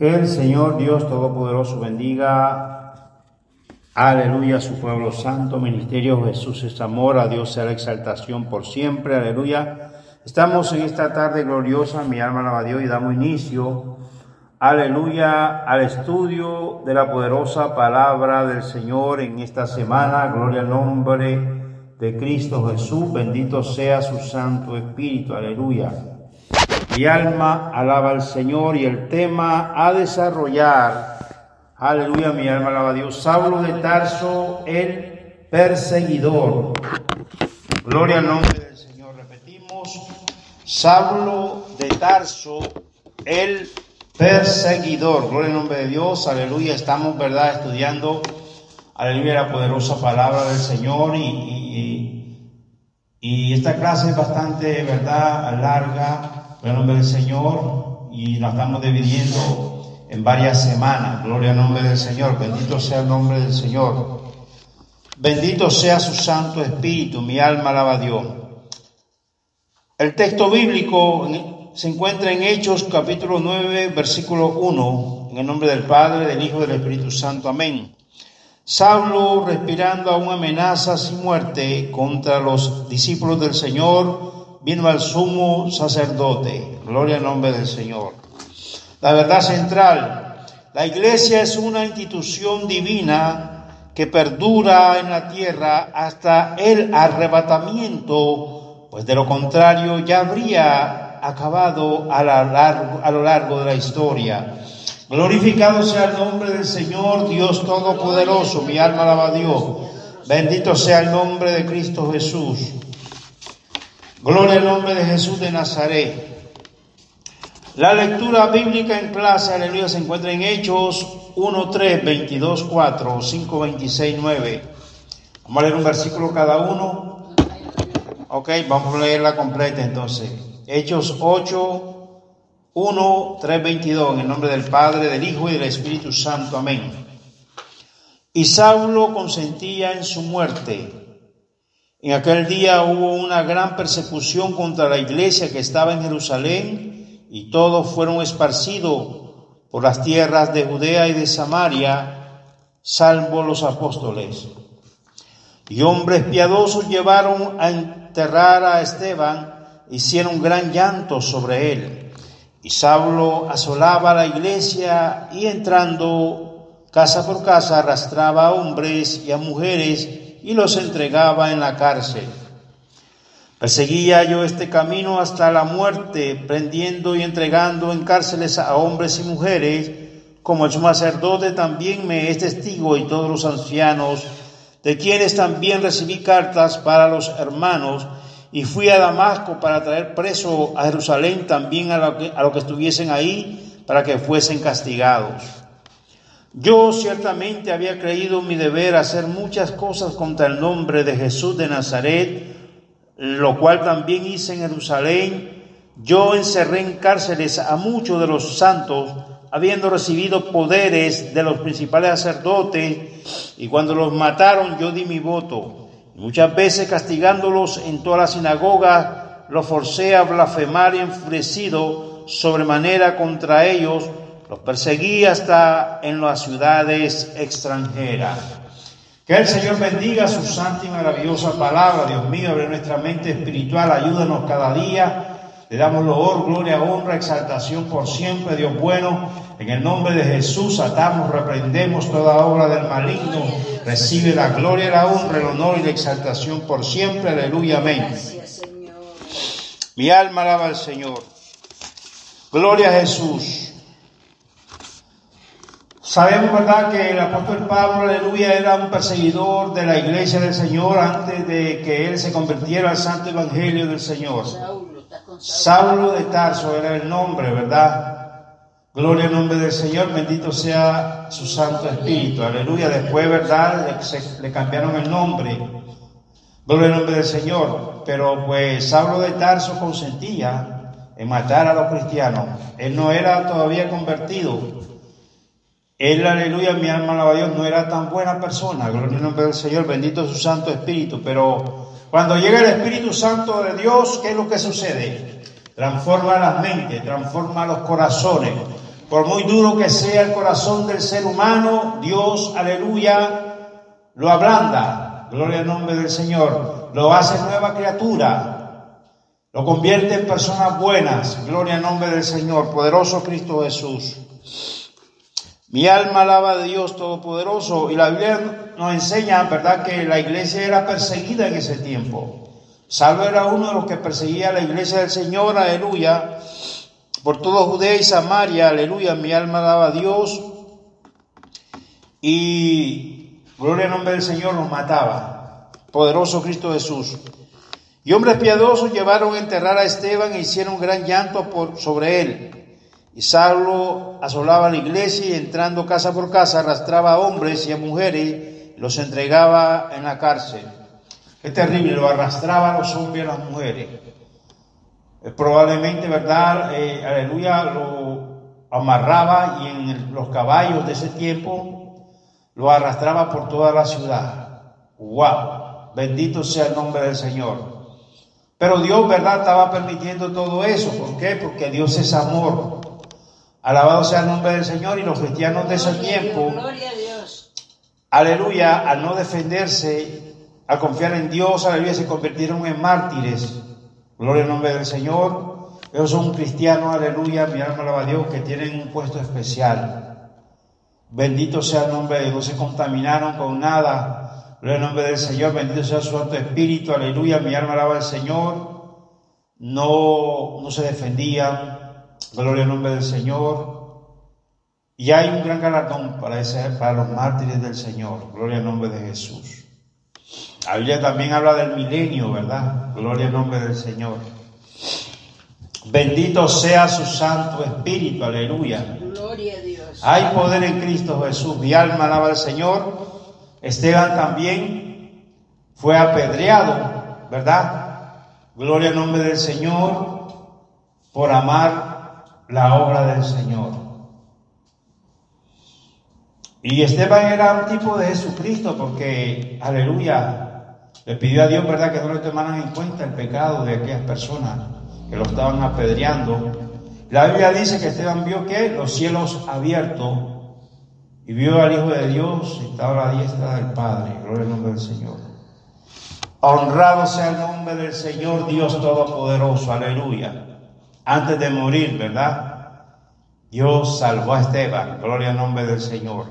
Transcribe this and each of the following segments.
Que el Señor Dios Todopoderoso bendiga, aleluya, a su pueblo santo, ministerio Jesús es amor, a Dios sea la exaltación por siempre, aleluya. Estamos en esta tarde gloriosa, mi alma alaba a Dios y damos inicio, aleluya, al estudio de la poderosa palabra del Señor en esta semana, gloria al nombre de Cristo Jesús, bendito sea su Santo Espíritu, aleluya. Mi alma alaba al Señor y el tema a desarrollar, aleluya, mi alma alaba a Dios. Saulo de Tarso, el perseguidor. Gloria al nombre del Señor. Repetimos, Saulo de Tarso, el perseguidor. Gloria al nombre de Dios, aleluya. Estamos, ¿verdad?, estudiando, aleluya, la poderosa palabra del Señor y, y, y esta clase es bastante, ¿verdad?, larga en nombre del Señor y la estamos dividiendo en varias semanas. Gloria al nombre del Señor. Bendito sea el nombre del Señor. Bendito sea su Santo Espíritu. Mi alma alaba a Dios. El texto bíblico se encuentra en Hechos capítulo 9, versículo 1. En el nombre del Padre, del Hijo y del Espíritu Santo. Amén. Saulo, respirando aún amenazas y muerte contra los discípulos del Señor, vino al sumo sacerdote. Gloria al nombre del Señor. La verdad central, la iglesia es una institución divina que perdura en la tierra hasta el arrebatamiento, pues de lo contrario ya habría acabado a, largo, a lo largo de la historia. Glorificado sea el nombre del Señor, Dios Todopoderoso, mi alma alaba a Dios. Bendito sea el nombre de Cristo Jesús. Gloria al nombre de Jesús de Nazaret. La lectura bíblica en clase, aleluya, se encuentra en Hechos 1, 3, 22, 4, 5, 26, 9. Vamos a leer un versículo cada uno. Ok, vamos a leerla completa entonces. Hechos 8, 1, 3, 22, en el nombre del Padre, del Hijo y del Espíritu Santo. Amén. Y Saulo consentía en su muerte en aquel día hubo una gran persecución contra la iglesia que estaba en Jerusalén y todos fueron esparcidos por las tierras de Judea y de Samaria, salvo los apóstoles. Y hombres piadosos llevaron a enterrar a Esteban, hicieron gran llanto sobre él. Y Saulo asolaba la iglesia y entrando casa por casa arrastraba a hombres y a mujeres y los entregaba en la cárcel. Perseguía yo este camino hasta la muerte, prendiendo y entregando en cárceles a hombres y mujeres, como el sacerdote también me es testigo y todos los ancianos, de quienes también recibí cartas para los hermanos, y fui a Damasco para traer preso a Jerusalén también a que, a lo que estuviesen ahí, para que fuesen castigados. Yo ciertamente había creído mi deber hacer muchas cosas contra el nombre de Jesús de Nazaret, lo cual también hice en Jerusalén. Yo encerré en cárceles a muchos de los santos, habiendo recibido poderes de los principales sacerdotes, y cuando los mataron yo di mi voto. Muchas veces castigándolos en toda la sinagoga, los forcé a blasfemar y enfurecido sobremanera contra ellos, los perseguí hasta en las ciudades extranjeras. Que el Señor bendiga su santa y maravillosa palabra. Dios mío, abre nuestra mente espiritual, ayúdanos cada día. Le damos loor, gloria, honra, exaltación por siempre, Dios bueno. En el nombre de Jesús atamos, reprendemos toda obra del maligno. Recibe la gloria, la honra, el honor y la exaltación por siempre. Aleluya, amén. Mi alma alaba al Señor. Gloria a Jesús. Sabemos, ¿verdad?, que el apóstol Pablo, aleluya, era un perseguidor de la iglesia del Señor antes de que él se convirtiera al santo evangelio del Señor. Saulo de Tarso era el nombre, ¿verdad? Gloria al nombre del Señor, bendito sea su Santo Espíritu. Aleluya. Después, ¿verdad? Le, cambiaron el nombre. Gloria al nombre del Señor. Pero pues Saulo de Tarso consentía en matar a los cristianos. Él no era todavía convertido. Él, aleluya, mi alma alaba a Dios, no era tan buena persona. Gloria al nombre del Señor, bendito su Santo Espíritu. Pero cuando llega el Espíritu Santo de Dios, ¿qué es lo que sucede? Transforma las mentes, transforma los corazones. Por muy duro que sea el corazón del ser humano, Dios, aleluya, lo ablanda. Gloria al nombre del Señor. Lo hace nueva criatura. Lo convierte en personas buenas. Gloria al nombre del Señor. Poderoso Cristo Jesús. Mi alma alaba a Dios Todopoderoso y la Biblia nos enseña, ¿verdad?, que la iglesia era perseguida en ese tiempo. Salvo era uno de los que perseguía a la iglesia del Señor, aleluya, por todo Judea y Samaria, aleluya, mi alma alaba a Dios y gloria al nombre del Señor nos mataba. Poderoso Cristo Jesús. Y hombres piadosos llevaron a enterrar a Esteban e hicieron gran llanto sobre él. Y Saulo asolaba la iglesia y entrando casa por casa arrastraba a hombres y a mujeres y los entregaba en la cárcel. Es terrible, lo arrastraba los hombres y las mujeres. probablemente, ¿verdad? Eh, aleluya, lo amarraba y en los caballos de ese tiempo lo arrastraba por toda la ciudad. ¡Wow! Bendito sea el nombre del Señor. Pero Dios, ¿verdad? Estaba permitiendo todo eso. ¿Por qué? Porque Dios es amor. Alabado sea el nombre del Señor y los cristianos de ese tiempo. Aleluya, al no defenderse, al confiar en Dios, aleluya, se convirtieron en mártires. Gloria al nombre del Señor. Ellos son cristianos, aleluya, mi alma alaba a Dios, que tienen un puesto especial. Bendito sea el nombre de Dios, no se contaminaron con nada. Gloria al nombre del Señor, bendito sea su Santo Espíritu, aleluya, mi alma alaba al Señor. No, no se defendían, Gloria al nombre del Señor. Y hay un gran galardón para, ese, para los mártires del Señor. Gloria al nombre de Jesús. La Biblia también habla del milenio, ¿verdad? Gloria al nombre del Señor. Bendito sea su Santo Espíritu, aleluya. Gloria a Dios. Hay poder en Cristo Jesús. Mi alma alaba al Señor. Esteban también fue apedreado, ¿verdad? Gloria al nombre del Señor por amar la obra del Señor. Y Esteban era un tipo de Jesucristo porque, aleluya, le pidió a Dios, ¿verdad?, que no le tomaran en cuenta el pecado de aquellas personas que lo estaban apedreando. La Biblia dice que Esteban vio que los cielos abiertos y vio al Hijo de Dios estaba a la diestra del Padre. Gloria al nombre del Señor. Honrado sea el nombre del Señor Dios Todopoderoso. Aleluya antes de morir, ¿verdad? Dios salvó a Esteban, gloria al nombre del Señor.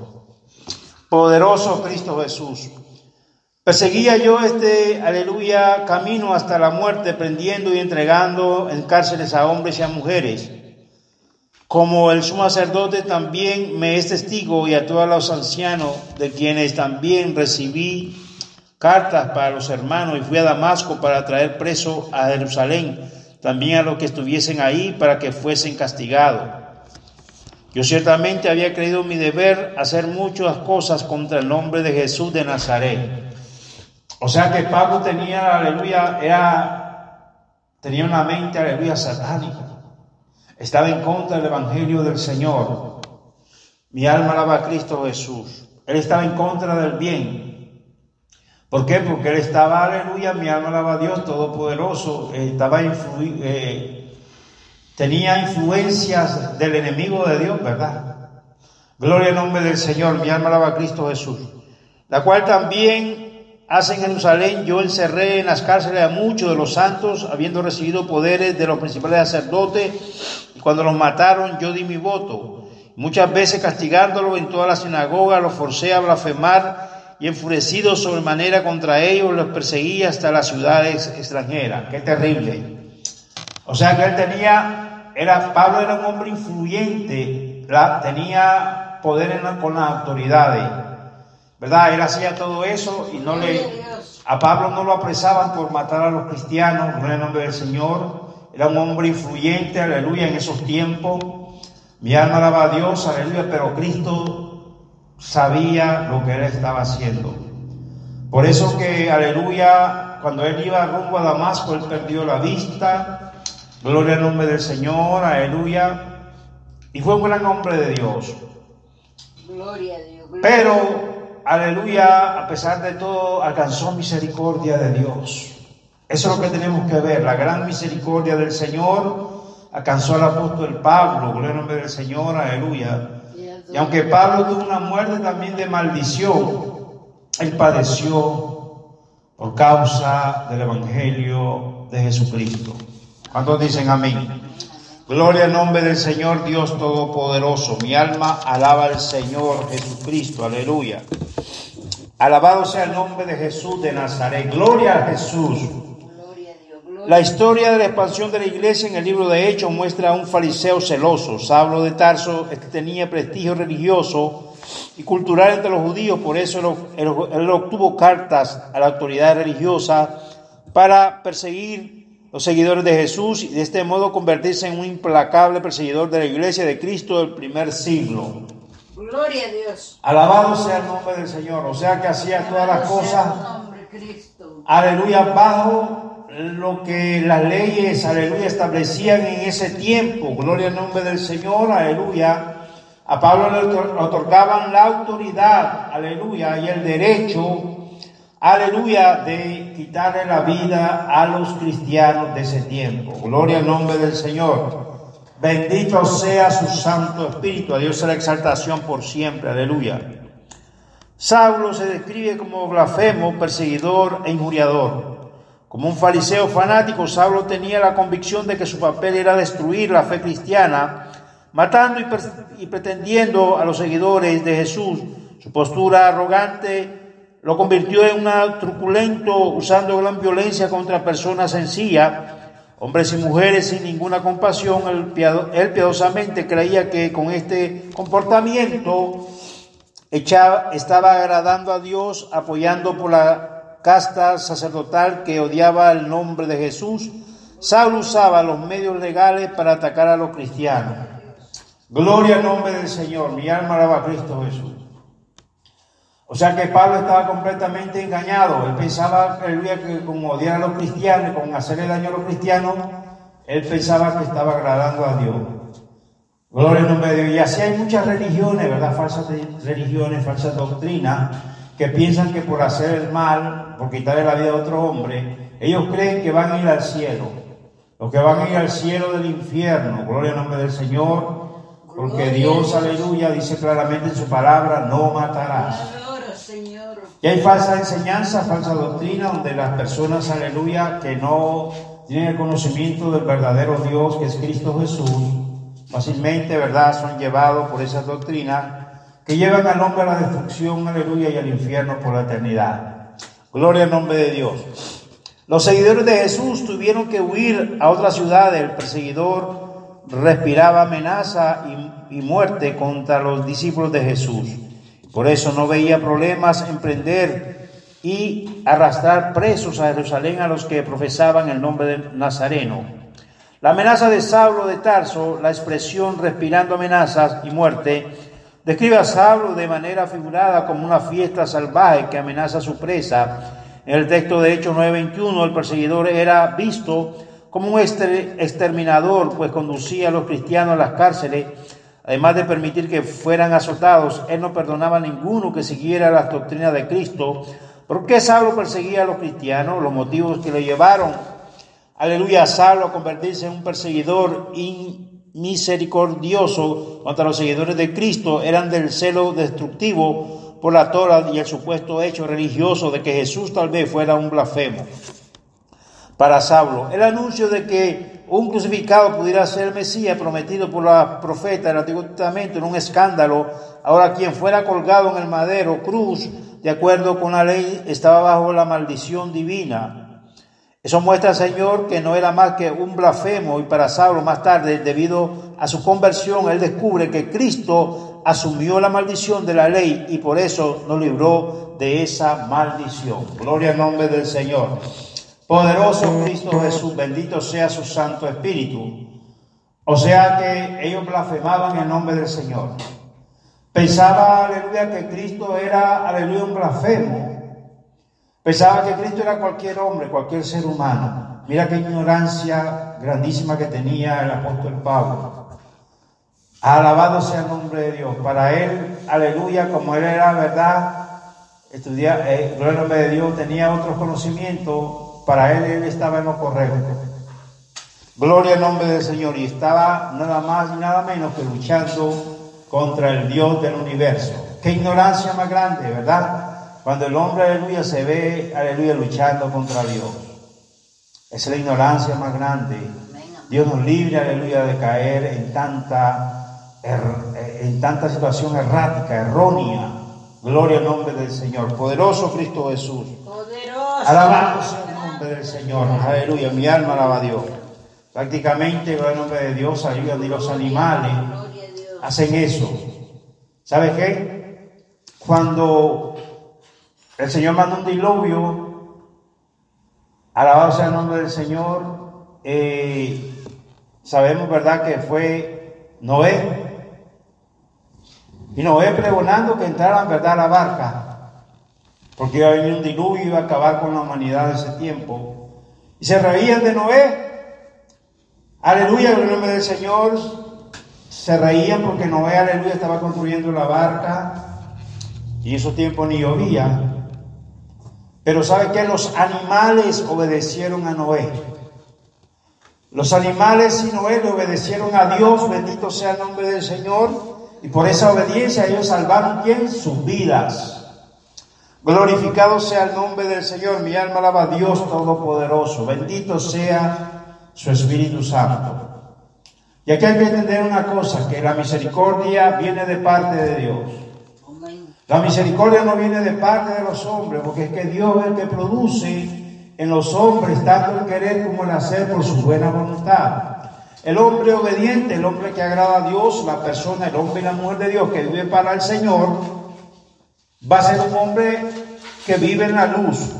Poderoso Cristo Jesús. Perseguía yo este, aleluya, camino hasta la muerte, prendiendo y entregando en cárceles a hombres y a mujeres. Como el sumo sacerdote también me es testigo y a todos los ancianos, de quienes también recibí cartas para los hermanos y fui a Damasco para traer preso a Jerusalén también a los que estuviesen ahí para que fuesen castigados. Yo ciertamente había creído mi deber hacer muchas cosas contra el nombre de Jesús de Nazaret. O sea que Pablo tenía, aleluya, era, tenía una mente, aleluya, satánica. Estaba en contra del Evangelio del Señor. Mi alma alaba a Cristo Jesús. Él estaba en contra del bien. ¿Por qué? Porque él estaba, aleluya, mi alma alaba a Dios Todopoderoso, eh, estaba eh, tenía influencias del enemigo de Dios, ¿verdad? Gloria al nombre del Señor, mi alma alaba a Cristo Jesús, la cual también hace en Jerusalén, yo encerré en las cárceles a muchos de los santos, habiendo recibido poderes de los principales sacerdotes, y cuando los mataron yo di mi voto. Muchas veces castigándolos en toda la sinagoga, los forcé a blasfemar y enfurecido sobremanera contra ellos, los perseguía hasta las ciudades extranjeras. Qué terrible. O sea que él tenía, era, Pablo era un hombre influyente, tenía poder con las autoridades, ¿verdad? Él hacía todo eso y no le, a Pablo no lo apresaban por matar a los cristianos, en el nombre del Señor, era un hombre influyente, aleluya, en esos tiempos. Mi alma alaba a Dios, aleluya, pero Cristo sabía lo que él estaba haciendo. Por eso que, aleluya, cuando él iba rumbo a Damasco, él perdió la vista. Gloria al nombre del Señor, aleluya. Y fue un gran hombre de Dios. Gloria a Dios. Pero, aleluya, a pesar de todo, alcanzó misericordia de Dios. Eso es lo que tenemos que ver, la gran misericordia del Señor alcanzó al apóstol Pablo, gloria al nombre del Señor, aleluya. Y aunque Pablo tuvo una muerte también de maldición, él padeció por causa del Evangelio de Jesucristo. ¿Cuántos dicen amén? Gloria al nombre del Señor Dios Todopoderoso. Mi alma alaba al Señor Jesucristo. Aleluya. Alabado sea el nombre de Jesús de Nazaret. Gloria a Jesús. La historia de la expansión de la iglesia en el libro de Hechos muestra a un fariseo celoso. Sablo de Tarso este tenía prestigio religioso y cultural entre los judíos, por eso él, obtuvo cartas a la autoridad religiosa para perseguir los seguidores de Jesús y de este modo convertirse en un implacable perseguidor de la iglesia de Cristo del primer siglo. Gloria a Dios. Alabado sea el nombre del Señor. O sea que hacía todas las cosas. Aleluya, bajo lo que las leyes, aleluya, establecían en ese tiempo. Gloria al nombre del Señor, aleluya. A Pablo le otorgaban la autoridad, aleluya, y el derecho, aleluya, de quitarle la vida a los cristianos de ese tiempo. Gloria al nombre del Señor. Bendito sea su Santo Espíritu. A Dios la exaltación por siempre. Aleluya. Saulo se describe como blasfemo, perseguidor e injuriador. Como un fariseo fanático, Saulo tenía la convicción de que su papel era destruir la fe cristiana, matando y, pretendiendo a los seguidores de Jesús. Su postura arrogante lo convirtió en un truculento, usando gran violencia contra personas sencillas, hombres y mujeres sin ninguna compasión. Él, piadosamente creía que con este comportamiento estaba agradando a Dios, apoyando por la casta sacerdotal que odiaba el nombre de Jesús, Saulo usaba los medios legales para atacar a los cristianos. Gloria al nombre del Señor, mi alma alaba a Cristo Jesús. O sea que Pablo estaba completamente engañado. Él pensaba que con odiar a los cristianos, con hacerle daño a los cristianos, él pensaba que estaba agradando a Dios. Gloria al nombre de Dios. Y así hay muchas religiones, ¿verdad? Falsas religiones, falsas doctrinas que piensan que por hacer el mal, por quitarle la vida a otro hombre, ellos creen que van a ir al cielo. Los que van a ir al cielo del infierno, gloria al nombre del Señor, porque Dios, aleluya, dice claramente en su palabra, no matarás. Y hay falsa enseñanza, falsa doctrina, donde las personas, aleluya, que no tienen el conocimiento del verdadero Dios, que es Cristo Jesús, fácilmente, ¿verdad?, son llevados por esa doctrina que llevan al hombre a la destrucción, aleluya, y al infierno por la eternidad. Gloria al nombre de Dios. Los seguidores de Jesús tuvieron que huir a otra ciudad. El perseguidor respiraba amenaza y, y muerte contra los discípulos de Jesús. Por eso no veía problemas en prender y arrastrar presos a Jerusalén a los que profesaban el nombre de Nazareno. La amenaza de Saulo de Tarso, la expresión respirando amenazas y muerte, Describe a Saulo de manera figurada como una fiesta salvaje que amenaza su presa. En el texto de Hechos 9:21, el perseguidor era visto como un exterminador, pues conducía a los cristianos a las cárceles. Además de permitir que fueran azotados, él no perdonaba a ninguno que siguiera las doctrinas de Cristo. ¿Por qué Saulo perseguía a los cristianos? Los motivos que lo llevaron, aleluya, a Saulo a convertirse en un perseguidor misericordioso contra los seguidores de Cristo eran del celo destructivo por la Torah y el supuesto hecho religioso de que Jesús tal vez fuera un blasfemo. Para Saulo, el anuncio de que un crucificado pudiera ser Mesías prometido por la profeta del Antiguo Testamento en un escándalo, ahora quien fuera colgado en el madero cruz, de acuerdo con la ley, estaba bajo la maldición divina. Eso muestra, Señor, que no era más que un blasfemo y para Saulo más tarde, debido a su conversión, él descubre que Cristo asumió la maldición de la ley y por eso nos libró de esa maldición. Gloria al nombre del Señor. Poderoso Cristo Jesús, bendito sea su Santo Espíritu. O sea que ellos blasfemaban el nombre del Señor. Pensaba, aleluya, que Cristo era, aleluya, un blasfemo. Pensaba que Cristo era cualquier hombre, cualquier ser humano. Mira qué ignorancia grandísima que tenía el apóstol Pablo. Alabado sea el nombre de Dios. Para él, aleluya, como él era verdad, estudiar, eh, el nombre de Dios, tenía otro conocimiento, para él él estaba en lo correcto. Gloria al nombre del Señor. Y estaba nada más y nada menos que luchando contra el Dios del universo. Qué ignorancia más grande, ¿verdad? Cuando el hombre, aleluya, se ve, aleluya, luchando contra Dios. Esa es la ignorancia más grande. Dios nos libre, aleluya, de caer en tanta, er, en tanta situación errática, errónea. Gloria al nombre del Señor. Poderoso Cristo Jesús. Poderoso. Alabamos el nombre del Señor. Aleluya. Mi alma alaba a Dios. Prácticamente, gloria al nombre de Dios, ayudan ni los animales hacen eso. ¿Sabe qué? Cuando el Señor manda un diluvio, alabado sea el nombre del Señor, eh, sabemos, ¿verdad?, que fue Noé. Y Noé pregonando que entraran, ¿verdad?, a la barca, porque iba a venir un diluvio y iba a acabar con la humanidad de ese tiempo. Y se reían de Noé. Aleluya, en el nombre del Señor se reían porque Noé, aleluya, estaba construyendo la barca y en esos tiempos ni llovía. Pero ¿sabe que Los animales obedecieron a Noé. Los animales y Noé le obedecieron a Dios, bendito sea el nombre del Señor, y por esa obediencia ellos salvaron quién? Sus vidas. Glorificado sea el nombre del Señor, mi alma alaba a Dios Todopoderoso, bendito sea su Espíritu Santo. Y aquí hay que entender una cosa, que la misericordia viene de parte de Dios. La misericordia no viene de parte de los hombres, porque es que Dios es el que produce en los hombres tanto el querer como el hacer por su buena voluntad. El hombre obediente, el hombre que agrada a Dios, la persona, el hombre y la mujer de Dios que vive para el Señor, va a ser un hombre que vive en la luz,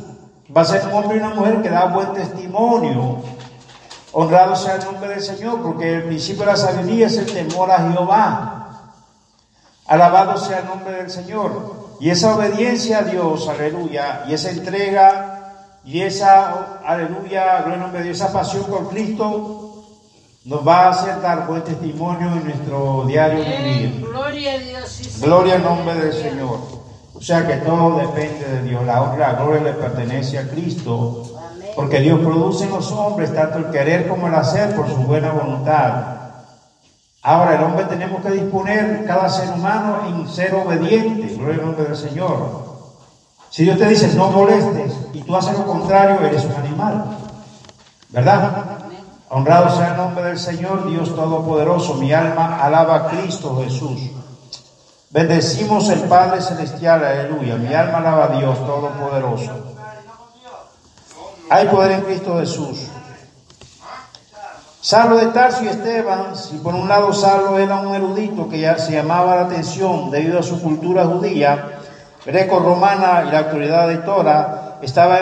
va a ser un hombre y una mujer que da buen testimonio, Honrado sea el nombre del Señor, porque el principio de la sabiduría es el temor a Jehová. Alabado sea el nombre del Señor. Y esa obediencia a Dios, aleluya, y esa entrega, y esa, aleluya, gloria al nombre de Dios, esa pasión por Cristo, nos va a hacer dar buen testimonio en nuestro diario vivir. Gloria a Dios. Gloria al nombre del Señor. O sea que todo depende de Dios. La honra, la gloria le pertenece a Cristo. Porque Dios produce en los hombres tanto el querer como el hacer por su buena voluntad. Ahora el hombre tenemos que disponer, cada ser humano, en ser obediente. Gloria al nombre del Señor. Si Dios te dice no molestes y tú haces lo contrario, eres un animal. ¿Verdad? Honrado sea el nombre del Señor, Dios Todopoderoso. Mi alma alaba a Cristo Jesús. Bendecimos el Padre Celestial, aleluya. Mi alma alaba a Dios Todopoderoso. Hay poder en Cristo Jesús. Saulo de Tarso y Esteban, si por un lado Saulo era un erudito que ya se llamaba la atención debido a su cultura judía, greco-romana y la autoridad de Tora, estaba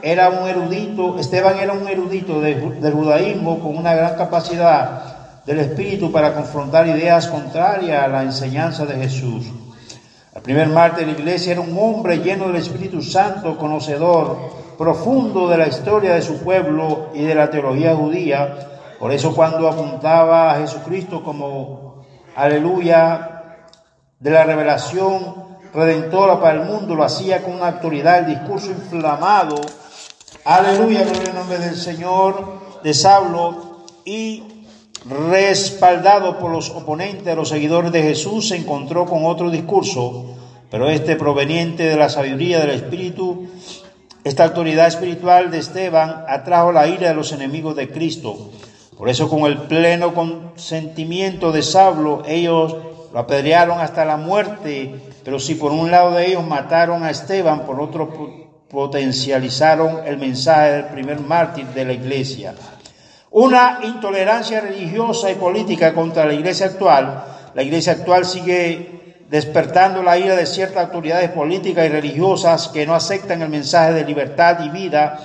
era un erudito, Esteban era un erudito del judaísmo con una gran capacidad del espíritu para confrontar ideas contrarias a la enseñanza de Jesús. El primer mártir de la iglesia era un hombre lleno del Espíritu Santo, conocedor profundo de la historia de su pueblo y de la teología judía. Por eso cuando apuntaba a Jesucristo como aleluya de la revelación redentora para el mundo, lo hacía con una autoridad, el discurso inflamado, aleluya, en el nombre del Señor, de Saulo, y respaldado por los oponentes, los seguidores de Jesús, se encontró con otro discurso, pero este proveniente de la sabiduría del Espíritu esta autoridad espiritual de Esteban atrajo la ira de los enemigos de Cristo. Por eso con el pleno consentimiento de Saulo, ellos lo apedrearon hasta la muerte, pero si por un lado de ellos mataron a Esteban, por otro potencializaron el mensaje del primer mártir de la iglesia. Una intolerancia religiosa y política contra la iglesia actual. La iglesia actual sigue despertando la ira de ciertas autoridades políticas y religiosas que no aceptan el mensaje de libertad y vida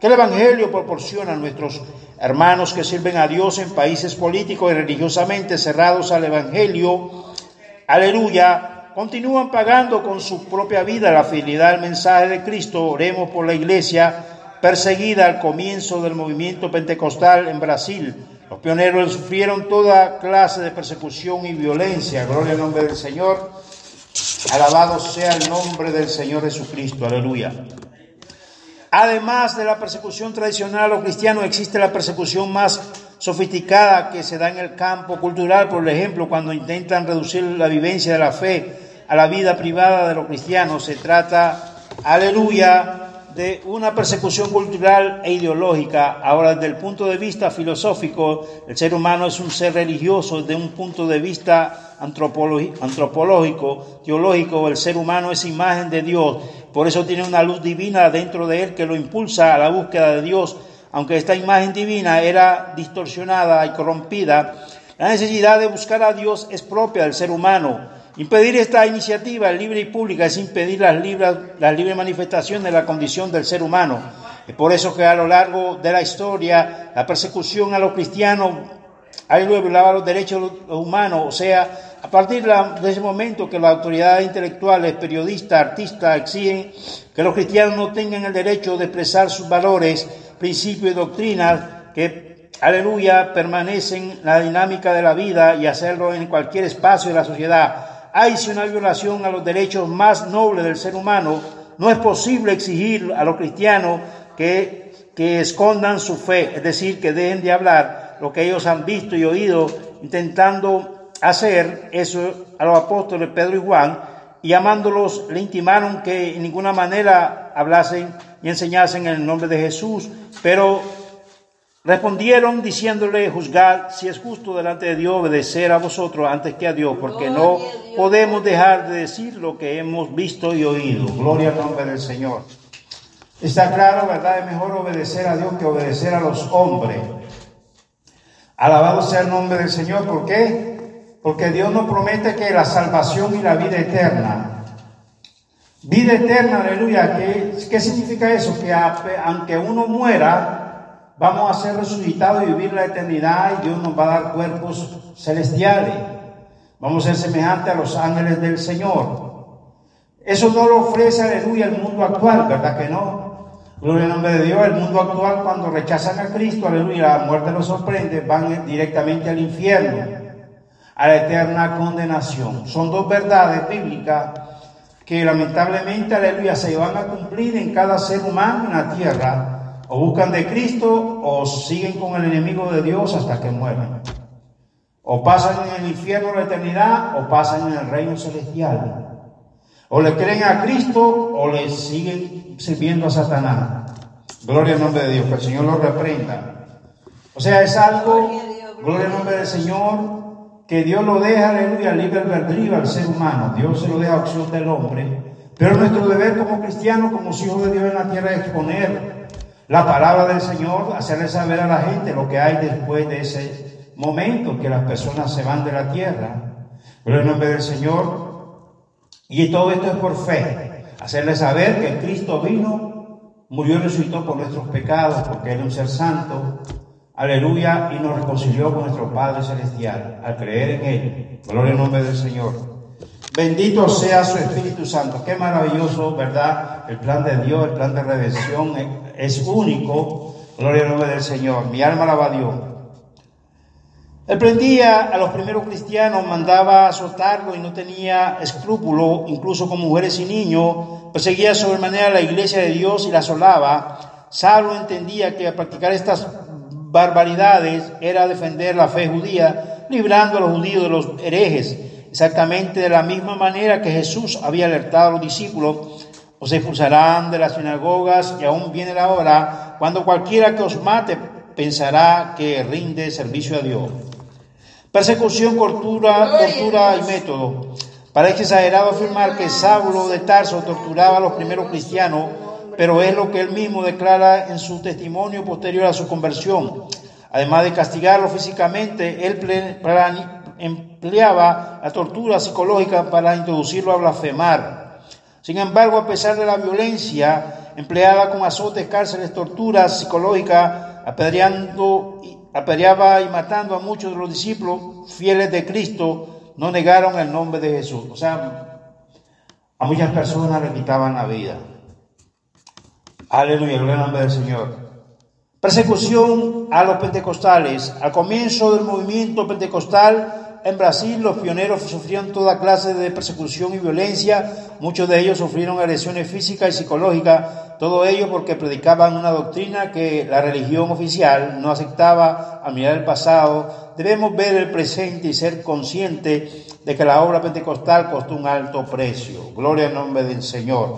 que el Evangelio proporciona a nuestros hermanos que sirven a Dios en países políticos y religiosamente cerrados al Evangelio, aleluya, continúan pagando con su propia vida la fidelidad al mensaje de Cristo. Oremos por la iglesia perseguida al comienzo del movimiento pentecostal en Brasil. Los pioneros sufrieron toda clase de persecución y violencia. Gloria al nombre del Señor. Alabado sea el nombre del Señor Jesucristo. Aleluya. Además de la persecución tradicional a los cristianos, existe la persecución más sofisticada que se da en el campo cultural, por ejemplo, cuando intentan reducir la vivencia de la fe a la vida privada de los cristianos. Se trata, aleluya, de una persecución cultural e ideológica. Ahora, desde el punto de vista filosófico, el ser humano es un ser religioso. Desde un punto de vista antropológico, teológico, el ser humano es imagen de Dios. Por eso tiene una luz divina dentro de él que lo impulsa a la búsqueda de Dios. Aunque esta imagen divina era distorsionada y corrompida, la necesidad de buscar a Dios es propia del ser humano. Impedir esta iniciativa libre y pública es impedir las libres, la libre manifestación de la condición del ser humano. Es por eso que a lo largo de la historia la persecución a los cristianos ha violado los derechos humanos, o sea, a partir de ese momento que las autoridades intelectuales, periodistas, artistas exigen que los cristianos no tengan el derecho de expresar sus valores, principios y doctrinas que, aleluya, permanecen en la dinámica de la vida y hacerlo en cualquier espacio de la sociedad. Hay una violación a los derechos más nobles del ser humano, no es posible exigir a los cristianos que, que escondan su fe, es decir, que dejen de hablar lo que ellos han visto y oído, intentando hacer eso a los apóstoles Pedro y Juan, y llamándolos le intimaron que en ninguna manera hablasen y enseñasen en el nombre de Jesús, pero Respondieron diciéndole, juzgar si es justo delante de Dios obedecer a vosotros antes que a Dios, porque no podemos dejar de decir lo que hemos visto y oído. Gloria al nombre del Señor. Está claro, ¿verdad? Es mejor obedecer a Dios que obedecer a los hombres. Alabado sea el nombre del Señor. ¿Por qué? Porque Dios nos promete que la salvación y la vida eterna. Vida eterna, aleluya. ¿Qué, significa eso? Que aunque uno muera, vamos a ser resucitados y vivir la eternidad y Dios nos va a dar cuerpos celestiales. Vamos a ser semejantes a los ángeles del Señor. Eso no lo ofrece, aleluya, el mundo actual, ¿verdad que no? Gloria al nombre de Dios. El mundo actual, cuando rechazan a Cristo, aleluya, la muerte los sorprende, van directamente al infierno, a la eterna condenación. Son dos verdades bíblicas que lamentablemente, aleluya, se van a cumplir en cada ser humano en la tierra o buscan de Cristo o siguen con el enemigo de Dios hasta que mueran. O pasan en el infierno la eternidad o pasan en el reino celestial. O le creen a Cristo o le siguen sirviendo a Satanás. Gloria al nombre de Dios, que el Señor lo reprenda. O sea, es algo, gloria al nombre del Señor, que Dios lo deja, aleluya, libre albedrío al ser humano. Dios se lo deja a opción del hombre. Pero nuestro deber como cristianos, como hijos de Dios en la tierra, es exponer la palabra del Señor, hacerle saber a la gente lo que hay después de ese momento que las personas se van de la tierra. Pero en nombre del Señor, y todo esto es por fe, hacerle saber que Cristo vino, murió y resucitó por nuestros pecados, porque Él es un ser santo, aleluya, y nos reconcilió con nuestro Padre Celestial, al creer en Él. Gloria en nombre del Señor. Bendito sea su Espíritu Santo. Qué maravilloso, ¿verdad? El plan de Dios, el plan de redención es único. Gloria al nombre del Señor. Mi alma alaba a Dios. Él prendía a los primeros cristianos, mandaba azotarlo y no tenía escrúpulo, incluso con mujeres y niños. Perseguía sobremanera la iglesia de Dios y la asolaba. Saulo entendía que practicar estas barbaridades era defender la fe judía, librando a los judíos de los herejes exactamente de la misma manera que Jesús había alertado a los discípulos, os expulsarán de las sinagogas y aún viene la hora cuando cualquiera que os mate pensará que rinde servicio a Dios. Persecución, tortura, tortura y método. Parece exagerado afirmar que Saulo de Tarso torturaba a los primeros cristianos, pero es lo que él mismo declara en su testimonio posterior a su conversión. Además de castigarlo físicamente, él empleaba la tortura psicológica para introducirlo a blasfemar. Sin embargo, a pesar de la violencia, empleada con azotes, cárceles, torturas psicológicas, apedreando, apedreaba y matando a muchos de los discípulos fieles de Cristo, no negaron el nombre de Jesús. O sea, a muchas personas le quitaban la vida. Aleluya, gloria al nombre del Señor. Persecución a los pentecostales. Al comienzo del movimiento pentecostal, en Brasil los pioneros sufrieron toda clase de persecución y violencia, muchos de ellos sufrieron agresiones físicas y psicológicas, todo ello porque predicaban una doctrina que la religión oficial no aceptaba a mirar el pasado. Debemos ver el presente y ser conscientes de que la obra pentecostal costó un alto precio. Gloria al nombre del Señor.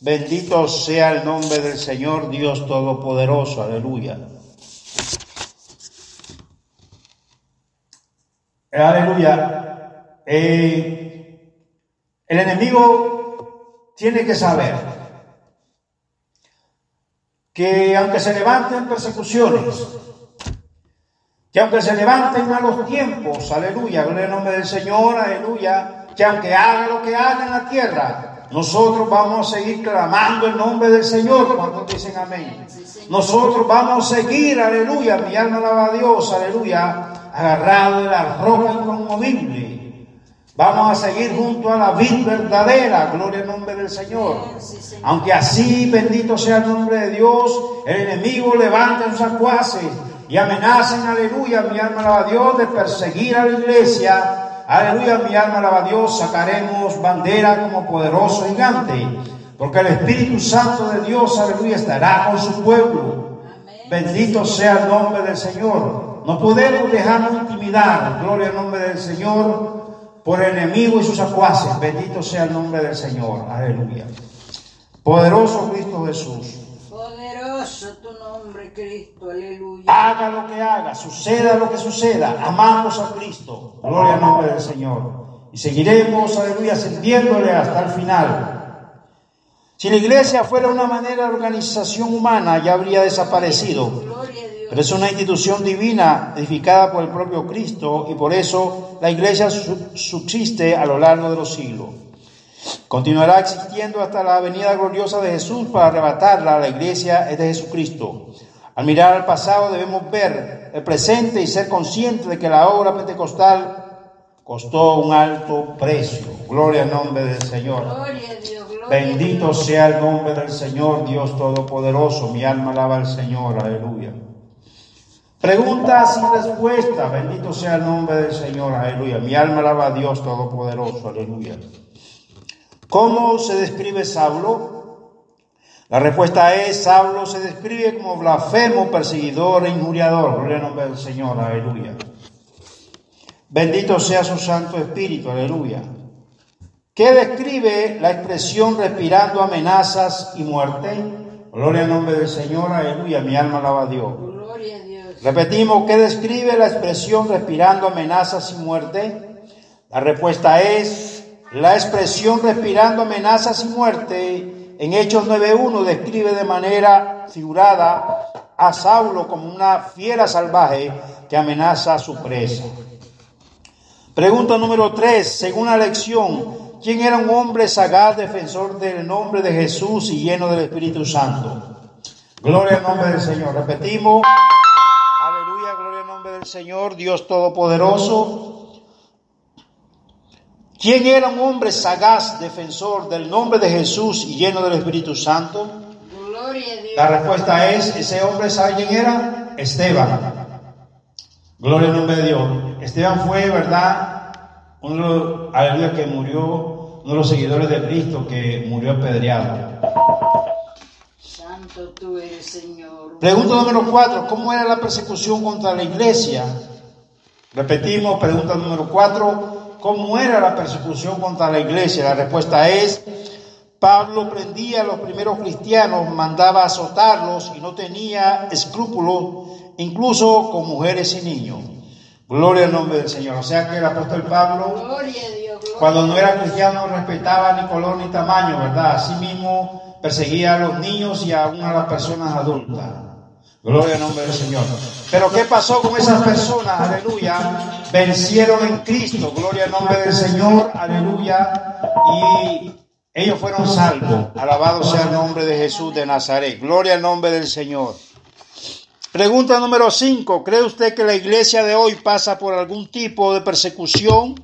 Bendito sea el nombre del Señor Dios Todopoderoso. Aleluya. Aleluya. Eh, el enemigo tiene que saber que aunque se levanten persecuciones, que aunque se levanten malos tiempos, aleluya, gloria al nombre del Señor, aleluya, que aunque haga lo que haga en la tierra, nosotros vamos a seguir clamando el nombre del Señor cuando dicen amén. Nosotros vamos a seguir, aleluya, mi alma alaba a Dios, aleluya, agarrado de la roca inconmovible. Vamos a seguir junto a la vid verdadera, gloria al nombre del Señor. Aunque así, bendito sea el nombre de Dios, el enemigo levanta sus acuaces y amenazan, aleluya, mi alma alaba a Dios, de perseguir a la iglesia. Aleluya, mi alma alaba a Dios, sacaremos bandera como poderoso gigante, porque el Espíritu Santo de Dios, aleluya, estará con su pueblo. Bendito sea el nombre del Señor. No podemos dejarnos intimidar, gloria al nombre del Señor, por el enemigo y sus acuaces. Bendito sea el nombre del Señor. Aleluya. Poderoso Cristo Jesús. Poderoso tu nombre, Cristo. Aleluya. Haga lo que haga, suceda lo que suceda. Amamos a Cristo. Gloria al nombre del Señor. Y seguiremos, aleluya, sirviéndole hasta el final. Si la iglesia fuera una manera de organización humana, ya habría desaparecido. Gloria. Pero es una institución divina edificada por el propio Cristo y por eso la iglesia subsiste a lo largo de los siglos. Continuará existiendo hasta la venida gloriosa de Jesús para arrebatarla. La iglesia es de Jesucristo. Al mirar al pasado debemos ver el presente y ser conscientes de que la obra pentecostal costó un alto precio. Gloria al nombre del Señor. Gloria a Dios. Gloria Bendito sea el nombre del Señor, Dios Todopoderoso. Mi alma alaba al Señor. Aleluya. Preguntas sin respuesta. Bendito sea el nombre del Señor. Aleluya. Mi alma alaba a Dios Todopoderoso. Aleluya. ¿Cómo se describe Saulo? La respuesta es, Saulo se describe como blasfemo, perseguidor e injuriador. Gloria al nombre del Señor. Aleluya. Bendito sea su Santo Espíritu. Aleluya. ¿Qué describe la expresión respirando amenazas y muerte? Gloria al nombre del Señor. Aleluya. Mi alma alaba a Dios. Repetimos, ¿qué describe la expresión respirando amenazas y muerte? La respuesta es, la expresión respirando amenazas y muerte en Hechos 9.1 describe de manera figurada a Saulo como una fiera salvaje que amenaza a su presa. Pregunta número 3, según la lección, ¿quién era un hombre sagaz, defensor del nombre de Jesús y lleno del Espíritu Santo? Gloria al nombre del Señor. Repetimos. Aleluya, gloria al nombre del Señor, Dios Todopoderoso. ¿Quién era un hombre sagaz, defensor del nombre de Jesús y lleno del Espíritu Santo? Gloria a Dios. La respuesta es, ese hombre, ¿sabe quién era? Esteban. Gloria al nombre de Dios. Esteban fue, ¿verdad? Uno, aleluya, que murió, uno de los seguidores de Cristo que murió apedreado. Santo tú eres, Señor. Pregunta número cuatro, ¿cómo era la persecución contra la iglesia? Repetimos, pregunta número cuatro, ¿cómo era la persecución contra la iglesia? La respuesta es, Pablo prendía a los primeros cristianos, mandaba azotarlos y no tenía escrúpulos, incluso con mujeres y niños. Gloria al nombre del Señor. O sea que el apóstol Pablo cuando no era cristiano no respetaba ni color ni tamaño, ¿verdad? Asimismo perseguía a los niños y aún a las personas adultas. Gloria al nombre del Señor. Pero ¿qué pasó con esas personas? Aleluya. Vencieron en Cristo. Gloria al nombre del Señor. Aleluya. Y Ellos fueron salvos. Alabado sea el nombre de Jesús de Nazaret. Gloria al nombre del Señor. Pregunta número 5. ¿Cree usted que la iglesia de hoy pasa por algún tipo de persecución?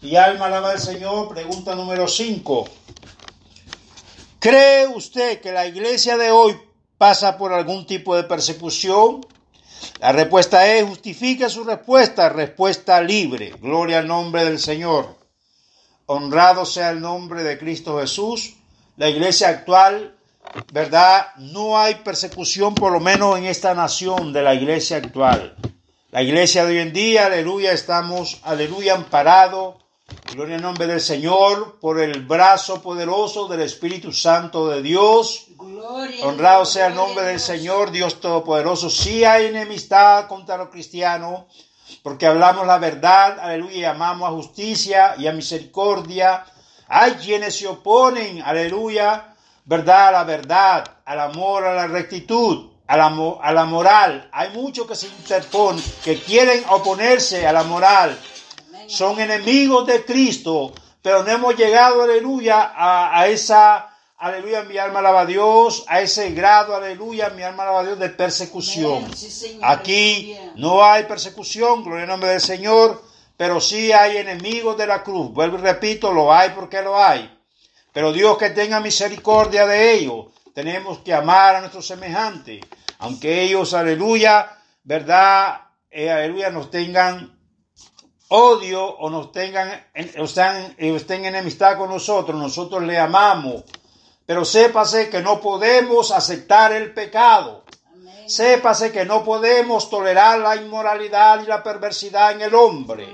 Y alma alaba al Señor. Pregunta número 5. ¿Cree usted que la iglesia de hoy pasa por algún tipo de persecución? La respuesta es, justifica su respuesta, respuesta libre. Gloria al nombre del Señor. Honrado sea el nombre de Cristo Jesús. La iglesia actual ¿verdad? No hay persecución, por lo menos en esta nación de la iglesia actual. La iglesia de hoy en día, aleluya, estamos, aleluya, amparados, gloria al nombre del Señor, por el brazo poderoso del Espíritu Santo de Dios. Honrado sea el nombre del Señor, Dios Todopoderoso. Si hay enemistad contra los cristianos, porque hablamos la verdad, aleluya, y amamos a justicia y a misericordia. Hay quienes se oponen, aleluya, verdad a la verdad, al amor a la rectitud, a la, a la moral. Hay muchos que se interponen, que quieren oponerse a la moral. Son enemigos de Cristo, pero no hemos llegado, aleluya, a, esa, aleluya, mi alma alaba a Dios, a ese grado, aleluya, mi alma alaba a Dios de persecución. Aquí no hay persecución, gloria al nombre del Señor, pero sí hay enemigos de la cruz. Vuelvo y repito, lo hay porque lo hay. Pero Dios que tenga misericordia de ellos. Tenemos que amar a nuestros semejantes. Aunque ellos, aleluya, verdad, eh, aleluya, nos tengan odio o nos tengan, o estén, estén en enemistad con nosotros, nosotros le amamos. Pero sépase que no podemos aceptar el pecado. Sépase que no podemos tolerar la inmoralidad y la perversidad en el hombre.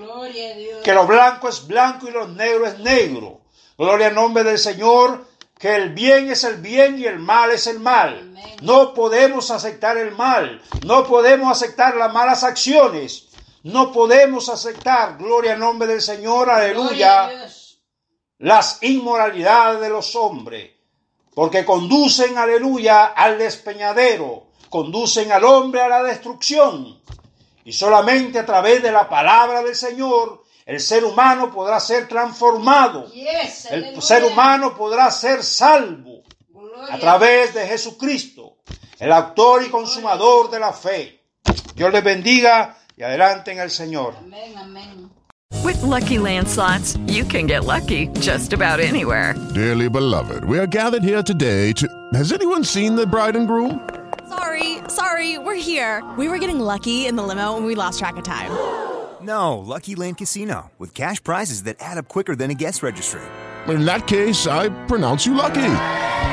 Que lo blanco es blanco y lo negro es negro. Gloria al nombre del Señor, que el bien es el bien y el mal es el mal. No podemos aceptar el mal, no podemos aceptar las malas acciones, no podemos aceptar, gloria al nombre del Señor, aleluya, las inmoralidades de los hombres, porque conducen, aleluya, al despeñadero, conducen al hombre a la destrucción. Y solamente a través de la palabra del Señor el ser humano podrá ser transformado. el ser humano podrá ser salvo a través de Jesucristo, el autor y consumador de la fe. Dios les bendiga y adelante en el Señor. Amén, amén. With lucky landslots, you can get lucky just about anywhere. Dearly beloved, we are gathered here today to. Has anyone seen the bride and groom? Sorry, sorry, we're here. We were getting lucky in the limo and we lost track of time. No, Lucky Land Casino, with cash prizes that add up quicker than a guest registry. In that case, I pronounce you lucky.